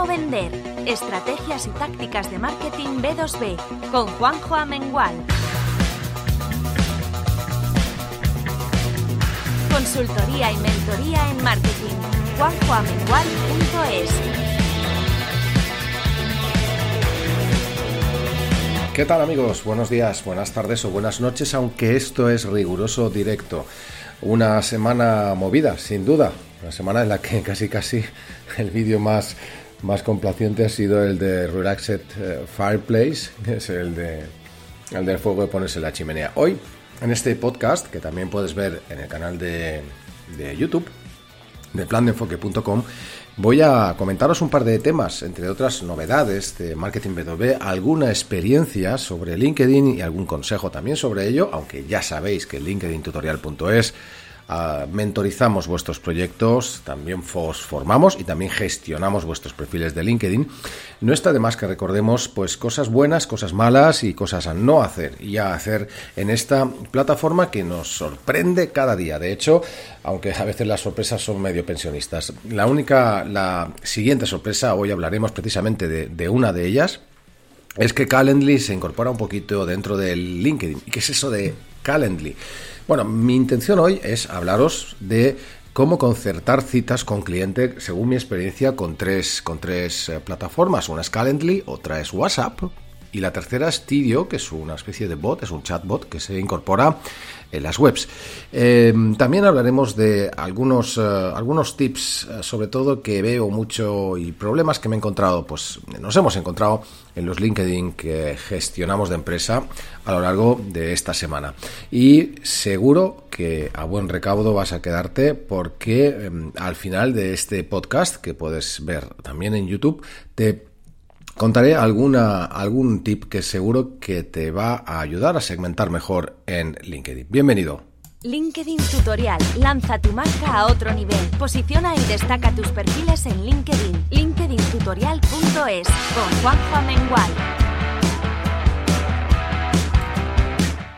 ¿Cómo vender? Estrategias y tácticas de marketing B2B con Juanjo Amengual. Consultoría y mentoría en marketing. juanjoamengual.es ¿Qué tal amigos? Buenos días, buenas tardes o buenas noches, aunque esto es riguroso directo. Una semana movida, sin duda. Una semana en la que casi casi el vídeo más más complaciente ha sido el de Relaxed eh, Fireplace, que es el, de, el del fuego de ponerse en la chimenea. Hoy, en este podcast, que también puedes ver en el canal de, de YouTube, de plandeenfoque.com, voy a comentaros un par de temas, entre otras novedades de marketing B2B, alguna experiencia sobre LinkedIn y algún consejo también sobre ello, aunque ya sabéis que linkedintutorial.es Ah, mentorizamos vuestros proyectos, también formamos y también gestionamos vuestros perfiles de LinkedIn. No está de más que recordemos pues cosas buenas, cosas malas y cosas a no hacer y a hacer en esta plataforma que nos sorprende cada día. De hecho, aunque a veces las sorpresas son medio pensionistas. La única, la siguiente sorpresa, hoy hablaremos precisamente de, de una de ellas, es que Calendly se incorpora un poquito dentro del LinkedIn. ¿Y qué es eso de Calendly? Bueno, mi intención hoy es hablaros de cómo concertar citas con cliente según mi experiencia con tres, con tres eh, plataformas. Una es Calendly, otra es WhatsApp y la tercera es Tidio, que es una especie de bot, es un chatbot que se incorpora en las webs. Eh, también hablaremos de algunos, eh, algunos tips, eh, sobre todo que veo mucho y problemas que me he encontrado, pues nos hemos encontrado en los LinkedIn que gestionamos de empresa a lo largo de esta semana. Y seguro que a buen recaudo vas a quedarte porque em, al final de este podcast, que puedes ver también en YouTube, te Contaré alguna, algún tip que seguro que te va a ayudar a segmentar mejor en LinkedIn. Bienvenido. LinkedIn Tutorial. Lanza tu marca a otro nivel. Posiciona y destaca tus perfiles en LinkedIn. LinkedIntutorial.es con Juanjo Amengual.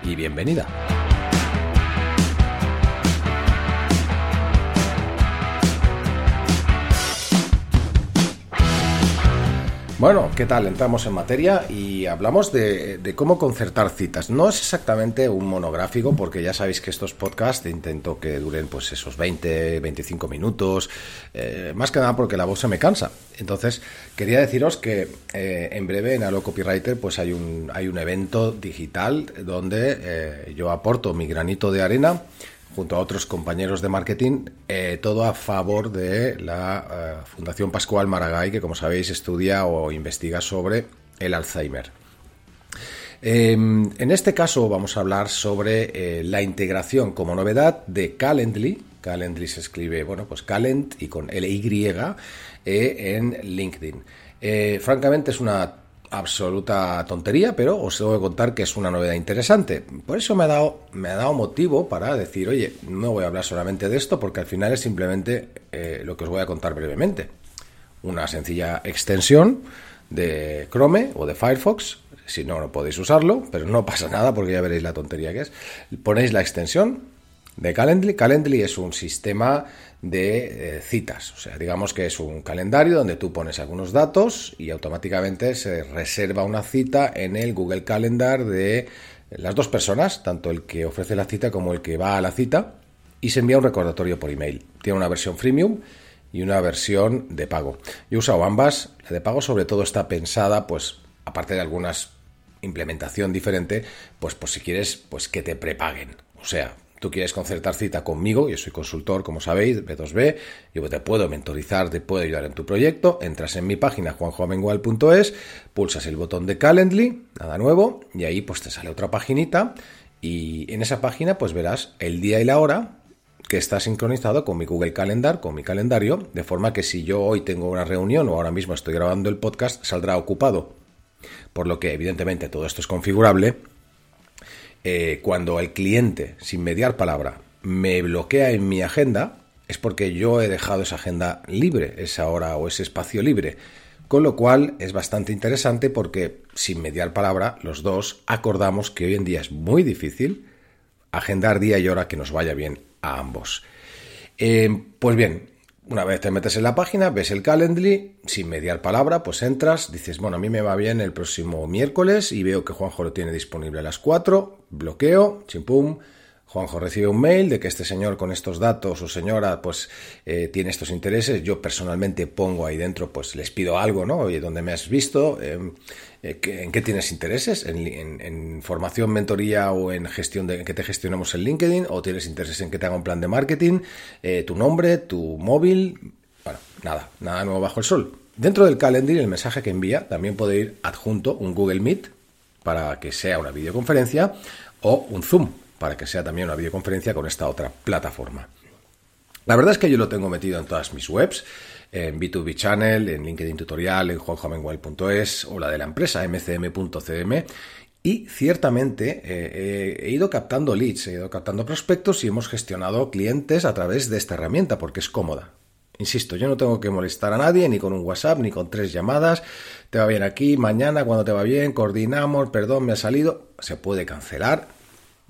Y bienvenida. Bueno, ¿qué tal? Entramos en materia y hablamos de, cómo concertar citas. No es exactamente un monográfico porque ya sabéis que estos podcasts intento que duren pues esos 20, 25 minutos, eh, más que nada porque la voz se me cansa. Entonces, quería deciros que eh, en breve en Halo Copywriter pues hay un, hay un evento digital donde eh, yo aporto mi granito de arena junto a otros compañeros de marketing, eh, todo a favor de la eh, Fundación Pascual Maragall, que como sabéis estudia o investiga sobre el Alzheimer. Em, en este caso vamos a hablar sobre eh, la integración como novedad de Calendly. Calendly se escribe, bueno, pues Calend y con L-Y en LinkedIn. francamente es una absoluta tontería, pero os tengo que contar que es una novedad interesante. Por eso me ha dado, me ha dado motivo para decir, oye, no voy a hablar solamente de esto, porque al final es simplemente eh, lo que os voy a contar brevemente. Una sencilla extensión de Chrome o de Firefox. Si no, no podéis usarlo, pero no pasa nada porque ya veréis la tontería que es. Ponéis la extensión de Calendly. Calendly es un sistema de eh, citas. O sea, digamos que es un calendario donde tú pones algunos datos y automáticamente se reserva una cita en el Google Calendar de las dos personas, tanto el que ofrece la cita como el que va a la cita, y se envía un recordatorio por email. Tiene una versión freemium y una versión de pago. Yo he usado ambas. La de pago sobre todo está pensada, pues, aparte de algunas implementación diferente, pues, pues si quieres, pues que te prepaguen. O sea, tú quieres concertar cita conmigo, yo soy consultor, como sabéis, B2B, yo te puedo mentorizar, te puedo ayudar en tu proyecto, entras en mi página juanjoamengual.es, pulsas el botón de Calendly, nada nuevo, y ahí pues te sale otra paginita y en esa página pues verás el día y la hora que está sincronizado con mi Google Calendar, con mi calendario, de forma que si yo hoy tengo una reunión o ahora mismo estoy grabando el podcast, saldrá ocupado. Por lo que evidentemente todo esto es configurable. Eh, cuando el cliente, sin mediar palabra, me bloquea en mi agenda, es porque yo he dejado esa agenda libre, esa hora o ese espacio libre. Con lo cual es bastante interesante porque, sin mediar palabra, los dos acordamos que hoy en día es muy difícil agendar día y hora que nos vaya bien a ambos. Eh, pues bien, una vez te metes en la página, ves el Calendly, sin mediar palabra, pues entras, dices, bueno, a mí me va bien el próximo miércoles y veo que Juanjo lo tiene disponible a las 4, bloqueo, chimpum, Juanjo recibe un mail de que este señor con estos datos o señora pues eh, tiene estos intereses. Yo personalmente pongo ahí dentro, pues les pido algo, ¿no? Oye, ¿dónde me has visto? Em, eh, ¿En qué tienes intereses? ¿En, formación, mentoría o en gestión de que te gestionemos en LinkedIn? ¿O tienes intereses en que te haga un plan de marketing? Eh, ¿Tu nombre? ¿Tu móvil? Bueno, nada, nada nuevo bajo el sol. Dentro del calendar, el mensaje que envía también puede ir adjunto un Google Meet para que sea una videoconferencia o un Zoom para que sea también una videoconferencia con esta otra plataforma. La verdad es que yo lo tengo metido en todas mis webs, en B2B Channel, en LinkedIn Tutorial, en juanjomengual.es o la de la empresa mcm.cm y ciertamente eh, he ido captando leads, he ido captando prospectos y hemos gestionado clientes a través de esta herramienta porque es cómoda. Insisto, yo no tengo que molestar a nadie, ni con un WhatsApp, ni con tres llamadas. Te va bien aquí, mañana, cuando te va bien, coordinamos, perdón, me ha salido. Se puede cancelar,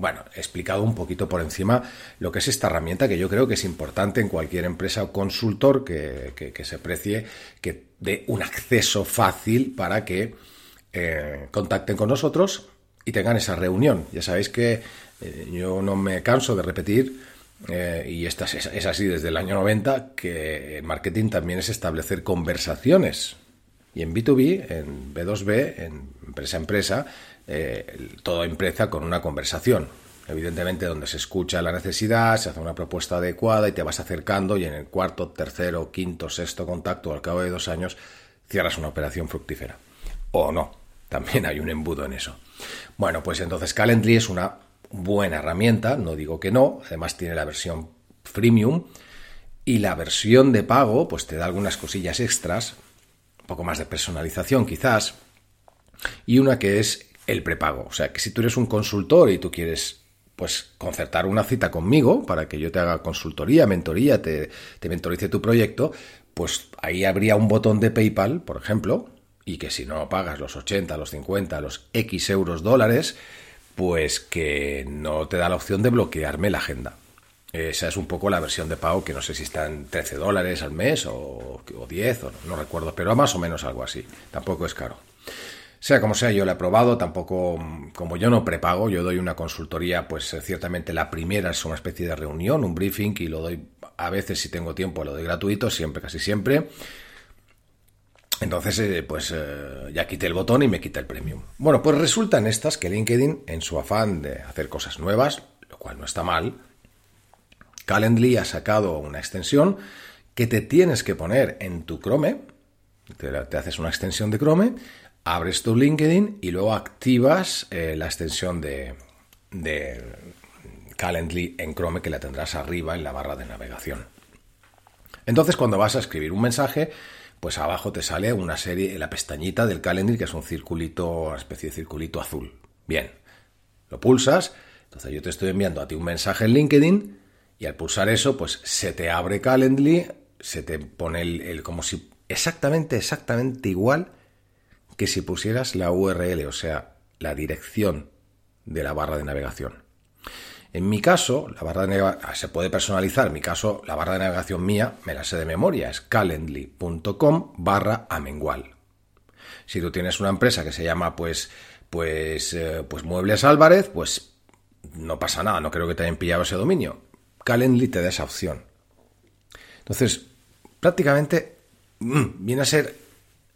bueno, he explicado un poquito por encima lo que es esta herramienta que yo creo que es importante en cualquier empresa o consultor que, se precie, que dé un acceso fácil para que eh, contacten con nosotros y tengan esa reunión. Ya sabéis que eh, yo no me canso de repetir, eh, y esta es, es, así desde el año 90, que marketing también es establecer conversaciones. Y en B2B, en B2B, en empresa a empresa, eh, todo empieza con una conversación. Evidentemente, donde se escucha la necesidad, se hace una propuesta adecuada y te vas acercando y en el cuarto, tercero, quinto, sexto contacto, al cabo de dos años, cierras una operación fructífera. O no, también hay un embudo en eso. Bueno, pues entonces Calendly es una buena herramienta, no digo que no, además tiene la versión freemium y la versión de pago pues te da algunas cosillas extras, un poco más de personalización quizás, y una que es el prepago. O sea, que si tú eres un consultor y tú quieres pues concertar una cita conmigo para que yo te haga consultoría, mentoría, te, te mentorice tu proyecto, pues ahí habría un botón de PayPal, por ejemplo, y que si no pagas los 80, los 50, los X euros dólares, pues que no te da la opción de bloquearme la agenda. Esa es un poco la versión de pago que no sé si está en 13 dólares al mes o, o 10, o no recuerdo, pero más o menos algo así. Tampoco es caro. Sea como sea, yo lo he probado, tampoco, como yo no prepago, yo doy una consultoría, pues eh, ciertamente la primera es una especie de reunión, un briefing, y lo doy a veces si tengo tiempo, lo doy gratuito, siempre, casi siempre. Entonces, eh, pues eh, ya quité el botón y me quita el premium. Bueno, pues resulta en estas que LinkedIn, en su afán de hacer cosas nuevas, lo cual no está mal, Calendly ha sacado una extensión que te tienes que poner en tu Chrome, te haces una extensión de Chrome, abres tu LinkedIn y luego activas eh, la extensión de, de Calendly en Chrome que la tendrás arriba en la barra de navegación. Entonces, cuando vas a escribir un mensaje, pues abajo te sale una serie, la pestañita del Calendly, que es un circulito, una especie de circulito azul. Bien, lo pulsas, entonces yo te estoy enviando a ti un mensaje en LinkedIn y al pulsar eso, pues se te abre Calendly, se te pone el como si exactamente, exactamente igual que si pusieras la URL, o sea, la dirección de la barra de navegación. En mi caso, la barra de navegación ah, se puede personalizar. En mi caso, la barra de navegación mía me la sé de memoria. Es calendly.com barra amengual. Si tú tienes una empresa que se llama pues, pues, eh, pues Muebles Álvarez, pues no pasa nada. No creo que te hayan pillado ese dominio. Calendly te da esa opción. Entonces, prácticamente mm, viene a ser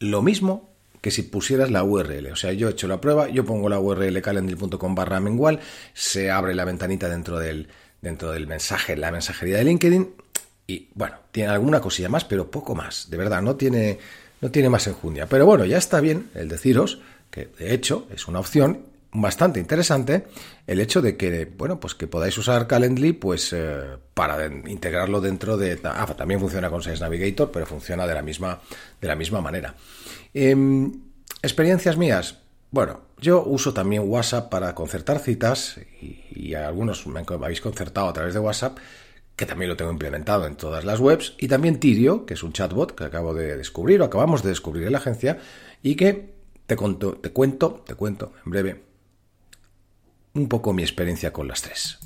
lo mismo que si pusieras la URL. O sea, yo he hecho la prueba, yo pongo la URL calendly.com barra mengual, se abre la ventanita dentro del, dentro del mensaje, la mensajería de LinkedIn, y bueno, tiene alguna cosilla más, pero poco más. De verdad, no tiene, no tiene más enjundia. Pero bueno, ya está bien el deciros que de hecho es una opción bastante interesante el hecho de que, bueno, pues que podáis usar Calendly pues eh, para integrarlo dentro de... Ah, también funciona con Sales Navigator, pero funciona de la misma, de la misma manera. Em, experiencias mías. Bueno, yo uso también WhatsApp para concertar citas y, algunos me habéis concertado a través de WhatsApp, que también lo tengo implementado en todas las webs, y también Tirio, que es un chatbot que acabo de descubrir o acabamos de descubrir en la agencia y que te, te cuento, te cuento en breve un poco mi experiencia con las tres.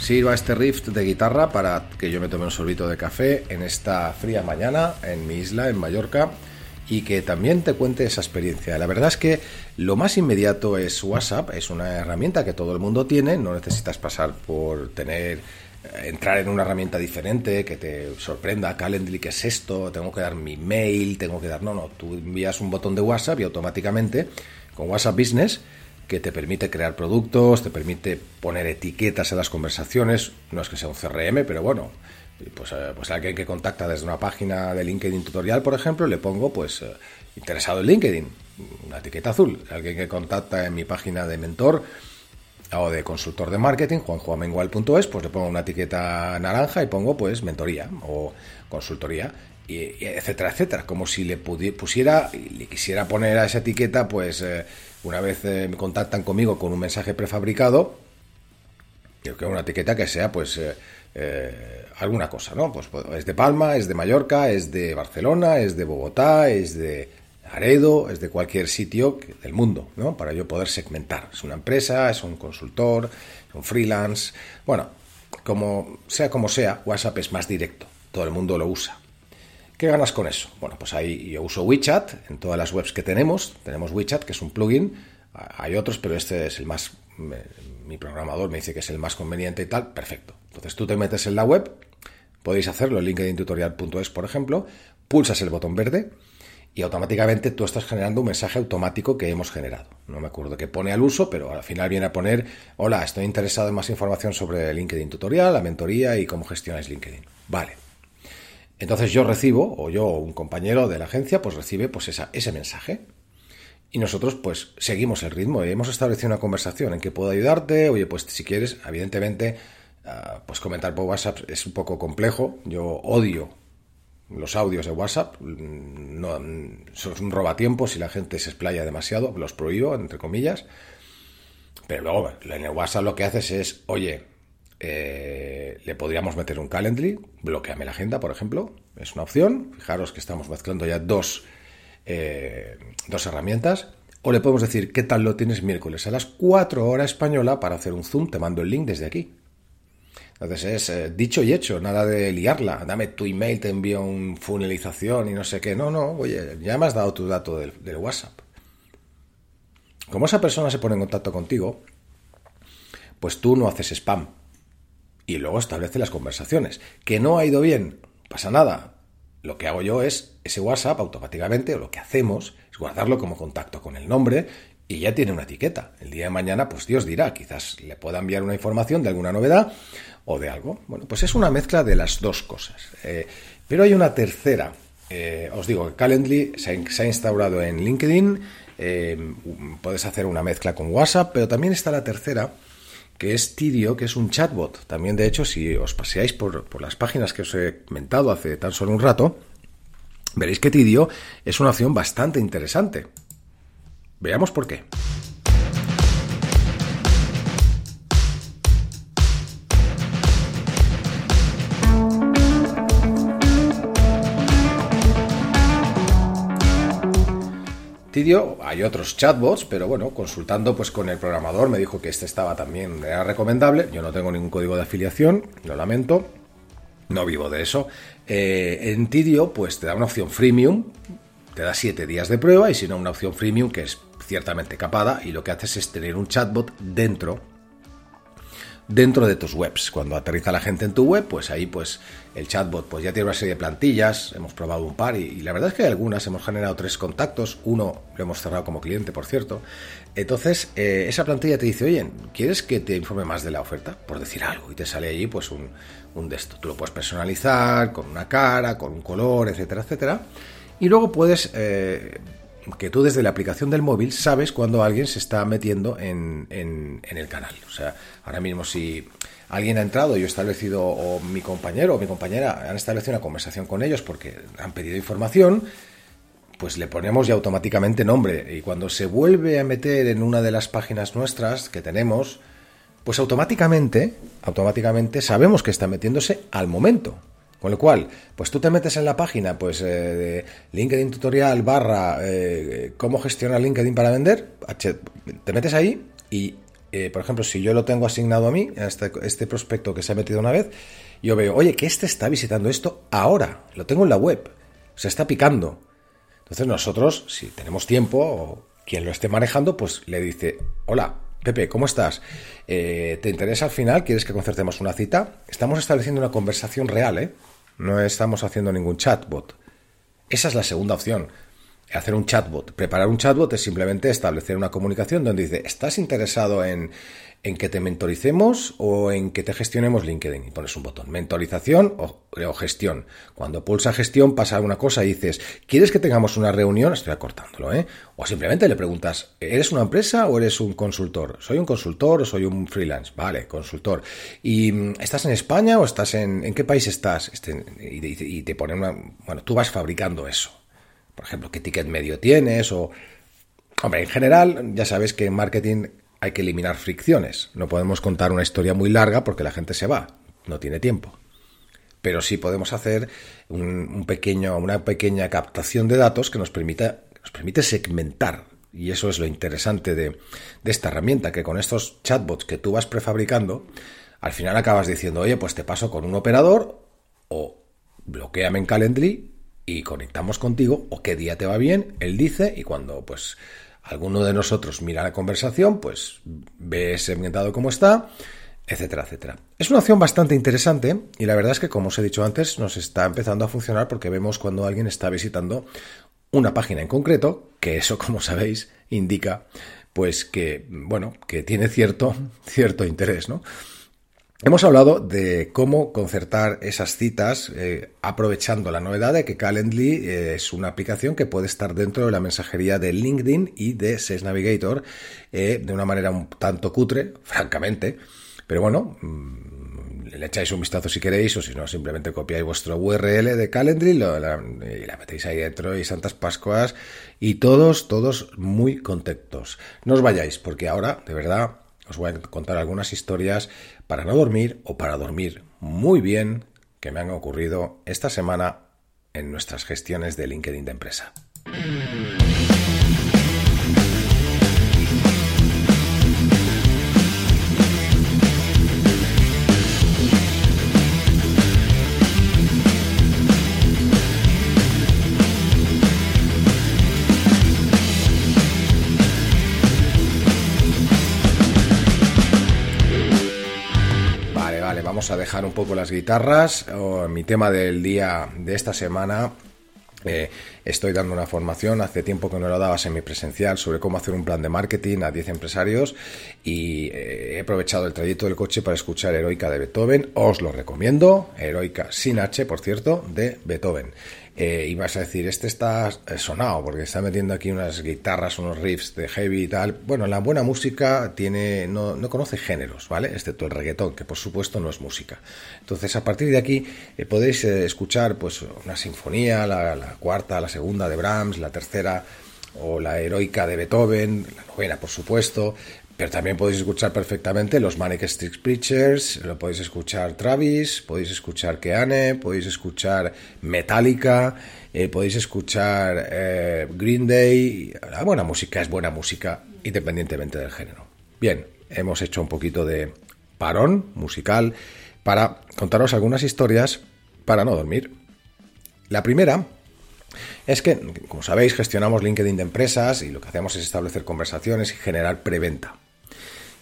Sirva este riff de guitarra para que yo me tome un sorbito de café en esta fría mañana en mi isla, en Mallorca, y que también te cuente esa experiencia. La verdad es que lo más inmediato es WhatsApp, es una herramienta que todo el mundo tiene, no necesitas pasar por tener eh, entrar en una herramienta diferente que te sorprenda, Calendly, ¿qué es esto? Tengo que dar mi mail, tengo que dar... No, no, tú envías un botón de WhatsApp y automáticamente con WhatsApp Business que te permite crear productos, te permite poner etiquetas en las conversaciones, no es que sea un CRM, pero bueno, pues, eh, pues alguien que contacta desde una página de LinkedIn tutorial, por ejemplo, le pongo pues eh, interesado en LinkedIn, una etiqueta azul. Alguien que contacta en mi página de mentor o de consultor de marketing, juanjuamengual.es, pues le pongo una etiqueta naranja y pongo pues mentoría o consultoría, y, etcétera, etcétera. Como si le pusiera le quisiera poner a esa etiqueta, pues eh, una vez me contactan conmigo con un mensaje prefabricado, que una etiqueta que sea pues alguna cosa, ¿no? Pues, pues es de Palma, es de Mallorca, es de Barcelona, es de Bogotá, es de Aredo, es de cualquier sitio del mundo, ¿no? Para yo poder segmentar. Es una empresa, es un consultor, es un freelance. Bueno, como sea como sea, WhatsApp es más directo. Todo el mundo lo usa. ¿Qué ganas con eso? Bueno, pues ahí yo uso WeChat en todas las webs que tenemos. Tenemos WeChat, que es un plugin. Hay otros, pero este es el más mi programador me dice que es el más conveniente y tal, perfecto. Entonces tú te metes en la web, podéis hacerlo en linkedintutorial.es, por ejemplo, pulsas el botón verde y automáticamente tú estás generando un mensaje automático que hemos generado. No me acuerdo qué pone al uso, pero al final viene a poner, hola, estoy interesado en más información sobre LinkedIn Tutorial, la mentoría y cómo gestionáis LinkedIn. Vale. Entonces yo recibo, o yo, o un compañero de la agencia, pues recibe pues ese mensaje. Y nosotros pues seguimos el ritmo y hemos establecido una conversación en que puedo ayudarte, oye, pues si quieres, evidentemente, ah, pues comentar por WhatsApp es un poco complejo, yo odio los audios de WhatsApp, mm, no, son un robatiempo si la gente se explaya demasiado, los prohíbo, entre comillas, pero luego en el WhatsApp lo que haces es, oye, eh, le podríamos meter un Calendly, bloqueame la agenda, por ejemplo, es una opción, fijaros que estamos mezclando ya dos eh, dos herramientas. O le podemos decir, ¿qué tal lo tienes miércoles a las 4 horas española para hacer un Zoom? Te mando el link desde aquí. Entonces es eh, dicho y hecho, nada de liarla. Dame tu email, te envío un funelización y no sé qué. No, no, oye, ya me has dado tu dato del, del WhatsApp. Como esa persona se pone en contacto contigo, pues tú no haces spam. Y luego establece las conversaciones. Que no ha ido bien, pasa nada lo que hago yo es ese WhatsApp automáticamente, o lo que hacemos es guardarlo como contacto con el nombre y ya tiene una etiqueta. El día de mañana, pues Dios dirá, quizás le pueda enviar una información de alguna novedad o de algo. Bueno, pues es una mezcla de las dos cosas. Eh, pero hay una tercera. Eh, os digo, Calendly se ha, instaurado en LinkedIn. Eh, puedes hacer una mezcla con WhatsApp, pero también está la tercera, que es Tidio, que es un chatbot. También, de hecho, si os paseáis por, las páginas que os he comentado hace tan solo un rato, veréis que Tidio es una opción bastante interesante. Veamos por qué. hay otros chatbots, pero bueno, consultando pues con el programador me dijo que este estaba también, era recomendable. Yo no tengo ningún código de afiliación, lo lamento, no vivo de eso. Eh, en Tidio, pues te da una opción freemium, te da 7 días de prueba y si no, una opción freemium que es ciertamente capada y lo que haces es tener un chatbot dentro dentro de tus webs. Cuando aterriza la gente en tu web, pues ahí pues el chatbot pues ya tiene una serie de plantillas, hemos probado un par y, la verdad es que hay algunas, hemos generado tres contactos, uno lo hemos cerrado como cliente, por cierto. Entonces, eh, esa plantilla te dice, oye, ¿quieres que te informe más de la oferta? Por decir algo, y te sale allí pues un, un de esto. Tú lo puedes personalizar con una cara, con un color, etcétera, etcétera. Y luego puedes... Eh, que tú desde la aplicación del móvil sabes cuando alguien se está metiendo en, en, el canal. O sea, ahora mismo si alguien ha entrado, yo he establecido, o mi compañero o mi compañera han establecido una conversación con ellos porque han pedido información, pues le ponemos ya automáticamente nombre. Y cuando se vuelve a meter en una de las páginas nuestras que tenemos, pues automáticamente, automáticamente sabemos que está metiéndose al momento. Con lo cual, pues tú te metes en la página pues eh, de LinkedIn tutorial barra eh, cómo gestionar LinkedIn para vender, te metes ahí y, eh, por ejemplo, si yo lo tengo asignado a mí, a este, este, prospecto que se ha metido una vez, yo veo, oye, que este está visitando esto ahora, lo tengo en la web, se está picando. Entonces nosotros, si tenemos tiempo, o quien lo esté manejando, pues le dice, hola, Pepe, ¿cómo estás? ¿Te interesa al final? ¿Quieres que concertemos una cita? Estamos estableciendo una conversación real, ¿eh? No estamos haciendo ningún chatbot. Esa es la segunda opción. Hacer un chatbot. Preparar un chatbot es simplemente establecer una comunicación donde dice, ¿estás interesado en, en que te mentoricemos o en que te gestionemos LinkedIn. Y pones un botón, mentorización o, gestión. Cuando pulsa gestión pasa una cosa y dices, ¿quieres que tengamos una reunión? Estoy acortándolo, ¿eh? O simplemente le preguntas, ¿eres una empresa o eres un consultor? ¿Soy un consultor o soy un freelance? Vale, consultor. ¿Y mm, estás en España o estás en... ¿En qué país estás? Este, y, te ponen una... Bueno, tú vas fabricando eso. Por ejemplo, ¿qué ticket medio tienes? O... Hombre, en general, ya sabes que en marketing hay que eliminar fricciones. No podemos contar una historia muy larga porque la gente se va, no tiene tiempo. Pero sí podemos hacer un, pequeño, una pequeña captación de datos que nos, permita, nos permite segmentar. Y eso es lo interesante de, esta herramienta, que con estos chatbots que tú vas prefabricando, al final acabas diciendo, oye, pues te paso con un operador o bloqueame en Calendly y conectamos contigo o qué día te va bien, él dice y cuando pues alguno de nosotros mira la conversación, pues ve segmentado cómo está, etcétera, etcétera. Es una opción bastante interesante y la verdad es que, como os he dicho antes, nos está empezando a funcionar porque vemos cuando alguien está visitando una página en concreto, que eso, como sabéis, indica pues que, bueno, que tiene cierto, cierto interés, ¿no? Hemos hablado de cómo concertar esas citas eh, aprovechando la novedad de que Calendly eh, es una aplicación que puede estar dentro de la mensajería de LinkedIn y de Sales Navigator eh, de una manera un tanto cutre, francamente. Pero bueno, mm, le echáis un vistazo si queréis o si no, simplemente copiáis vuestro URL de Calendly y la metéis ahí dentro y Santas Pascuas y todos, todos muy contentos. No os vayáis porque ahora, de verdad, os voy a contar algunas historias para no dormir o para dormir muy bien que me han ocurrido esta semana en nuestras gestiones de LinkedIn de empresa. Dejar un poco las guitarras. mi tema del día de esta semana eh, estoy dando una formación, hace tiempo que no lo daba semipresencial, sobre cómo hacer un plan de marketing a 10 empresarios y eh, he aprovechado el trayecto del coche para escuchar Heroica de Beethoven. Os lo recomiendo, Heroica sin H, por cierto, de Beethoven eh, y vas a decir, este está eh, sonado porque está metiendo aquí unas guitarras, unos riffs de heavy y tal. Bueno, la buena música tiene, no, no conoce géneros, ¿vale? Excepto el reggaetón, que por supuesto no es música. Entonces, a partir de aquí eh, podéis escuchar pues una sinfonía, la, la cuarta, la segunda de Brahms, la tercera o la heroica de Beethoven, la novena por supuesto, pero también podéis escuchar perfectamente los Manic Street Preachers, lo podéis escuchar Travis, podéis escuchar Keane, podéis escuchar Metallica, eh, podéis escuchar eh, Green Day. La buena música es buena música independientemente del género. Bien, hemos hecho un poquito de parón musical para contaros algunas historias para no dormir. La primera es que, como sabéis, gestionamos LinkedIn de empresas y lo que hacemos es establecer conversaciones y generar preventa.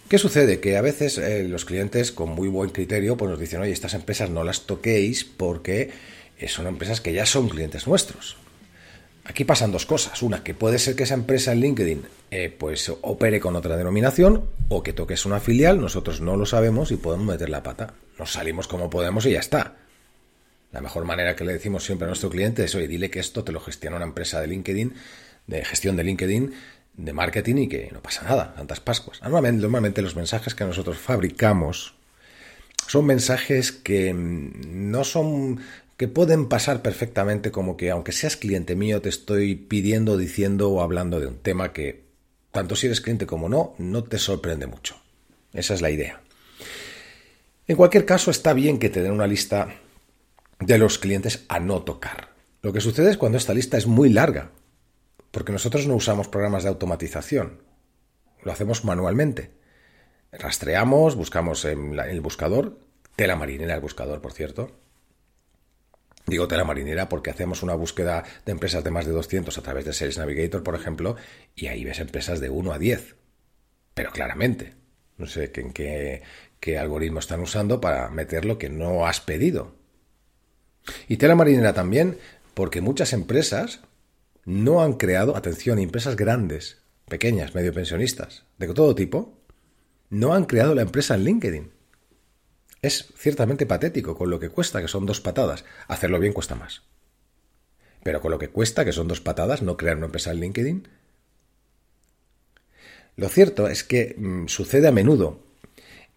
¿Qué sucede? Que a veces eh, los clientes con muy buen criterio pues nos dicen, oye, estas empresas no las toquéis porque eh, son empresas que ya son clientes nuestros. Aquí pasan dos cosas. Una, que puede ser que esa empresa en LinkedIn eh, pues opere con otra denominación o que toques una filial, nosotros no lo sabemos y podemos meter la pata. Nos salimos como podemos y ya está. La mejor manera que le decimos siempre a nuestro cliente es, oye, dile que esto te lo gestiona una empresa de LinkedIn, de gestión de LinkedIn, de marketing y que no pasa nada, tantas Pascuas. Normalmente, los mensajes que nosotros fabricamos son mensajes que mm, no son que pueden pasar perfectamente como que aunque seas cliente mío te estoy pidiendo, diciendo o hablando de un tema que tanto si eres cliente como no, no te sorprende mucho. Esa es la idea. En cualquier caso, está bien que te den una lista de los clientes a no tocar. Lo que sucede es cuando esta lista es muy larga, porque nosotros no usamos programas de automatización, lo hacemos manualmente. Rastreamos, buscamos en el buscador, tela marinera el buscador, por cierto, Digo tela marinera porque hacemos una búsqueda de empresas de más de 200 a través de Sales Navigator, por ejemplo, y ahí ves empresas de 1 a 10. Pero claramente, no sé en qué, qué algoritmo están usando para meter lo que no has pedido. Y tela marinera también porque muchas empresas no han creado, atención, empresas grandes, pequeñas, medio pensionistas, de todo tipo, no han creado la empresa en LinkedIn. Es ciertamente patético con lo que cuesta, que son dos patadas. Hacerlo bien cuesta más. Pero con lo que cuesta, que son dos patadas, no crear una empresa en LinkedIn. Lo cierto es que mm, sucede a menudo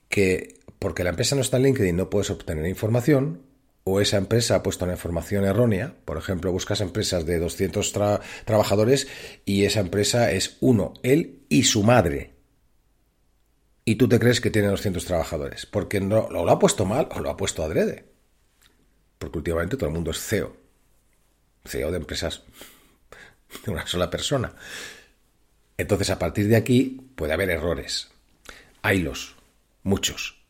que porque la empresa no está en LinkedIn no puedes obtener información o esa empresa ha puesto una información errónea. Por ejemplo, buscas empresas de 200 trabajadores y esa empresa es uno, él y su madre y tú te crees que tiene 200 trabajadores, porque no, lo ha puesto mal o lo ha puesto adrede. Porque últimamente todo el mundo es CEO. CEO de empresas de una sola persona. Entonces, a partir de aquí puede haber errores. Haylos, muchos.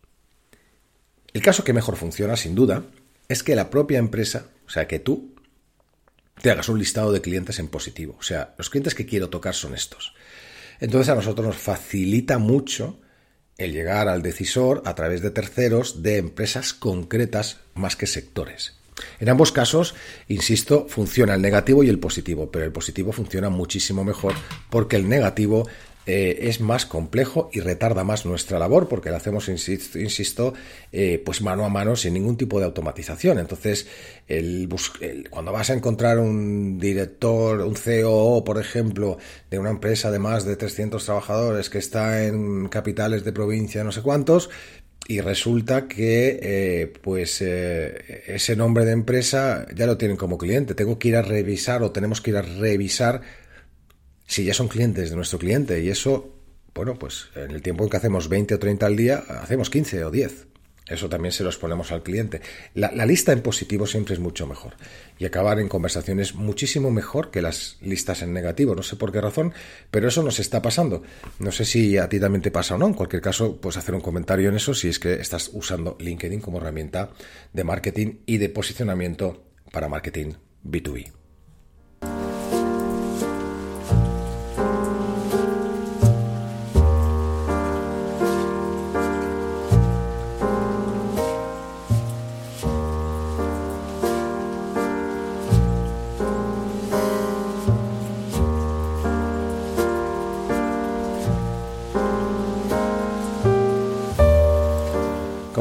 El caso que mejor funciona, sin duda, es que la propia empresa, o sea, que tú te hagas un listado de clientes en positivo. O sea, los clientes que quiero tocar son estos. Entonces a nosotros nos facilita mucho el llegar al decisor a través de terceros de empresas concretas más que sectores. En ambos casos, insisto, funciona el negativo y el positivo, pero el positivo funciona muchísimo mejor porque el negativo eh, es más complejo y retarda más nuestra labor porque lo hacemos, insisto, eh, pues mano a mano sin ningún tipo de automatización. Entonces, el, cuando vas a encontrar un director, un CEO, por ejemplo, de una empresa de más de 300 trabajadores que está en capitales de provincia, no sé cuántos, y resulta que eh, pues ese nombre de empresa ya lo tienen como cliente. Tengo que ir a revisar o tenemos que ir a revisar si ya son clientes de nuestro cliente y eso, bueno, pues en el tiempo en que hacemos 20 o 30 al día, hacemos 15 o 10. Eso también se los ponemos al cliente. La, lista en positivo siempre es mucho mejor. Y acabar en conversaciones muchísimo mejor que las listas en negativo. No sé por qué razón, pero eso nos está pasando. No sé si a ti también te pasa o no. En cualquier caso, puedes hacer un comentario en eso si es que estás usando LinkedIn como herramienta de marketing y de posicionamiento para marketing B2B.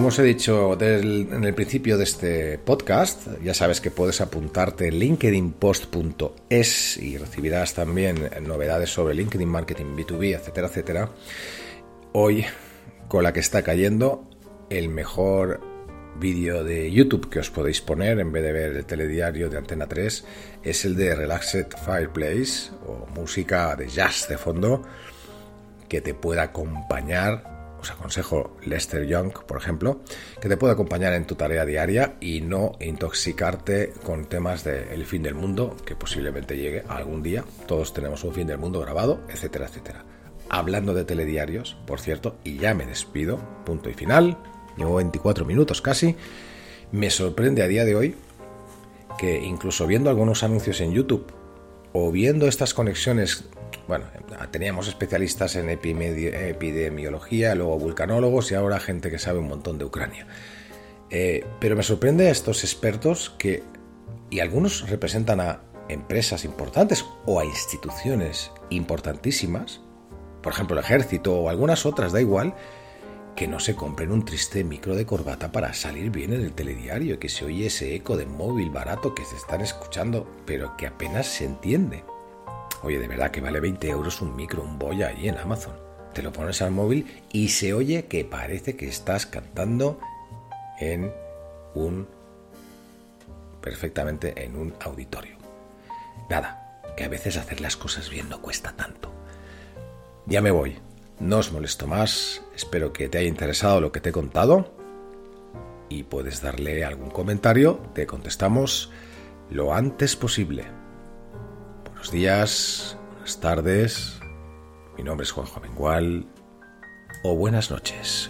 Os he dicho en el principio de este podcast, ya sabes que puedes apuntarte en linkedinpost.es y recibirás también novedades sobre LinkedIn Marketing B2B, etcétera, etcétera. Hoy, con la que está cayendo, el mejor vídeo de YouTube que os podéis poner en vez de ver el telediario de Antena 3 es el de Relaxed Fireplace o música de jazz de fondo que te pueda acompañar os aconsejo Lester Young, por ejemplo, que te puede acompañar en tu tarea diaria y no intoxicarte con temas del fin del mundo, que posiblemente llegue algún día. Todos tenemos un fin del mundo grabado, etcétera, etcétera. Hablando de telediarios, por cierto, y ya me despido, punto y final, llevo 24 minutos casi, me sorprende a día de hoy que incluso viendo algunos anuncios en YouTube o viendo estas conexiones bueno, teníamos especialistas en epidemiología, luego vulcanólogos y ahora gente que sabe un montón de Ucrania. Eh, pero me sorprende a estos expertos que, y algunos representan a empresas importantes o a instituciones importantísimas, por ejemplo el ejército o algunas otras, da igual, que no se compren un triste micro de corbata para salir bien en el telediario, que se oye ese eco de móvil barato que se están escuchando, pero que apenas se entiende. Oye, de verdad que vale 20 euros un micro, un boya ahí en Amazon. Te lo pones al móvil y se oye que parece que estás cantando en un perfectamente en un auditorio. Nada, que a veces hacer las cosas bien no cuesta tanto. Ya me voy. No os molesto más. Espero que te haya interesado lo que te he contado. Y puedes darle algún comentario. Te contestamos lo antes posible. Buenos días, buenas tardes. Mi nombre es Juanjo Mengual. O buenas noches.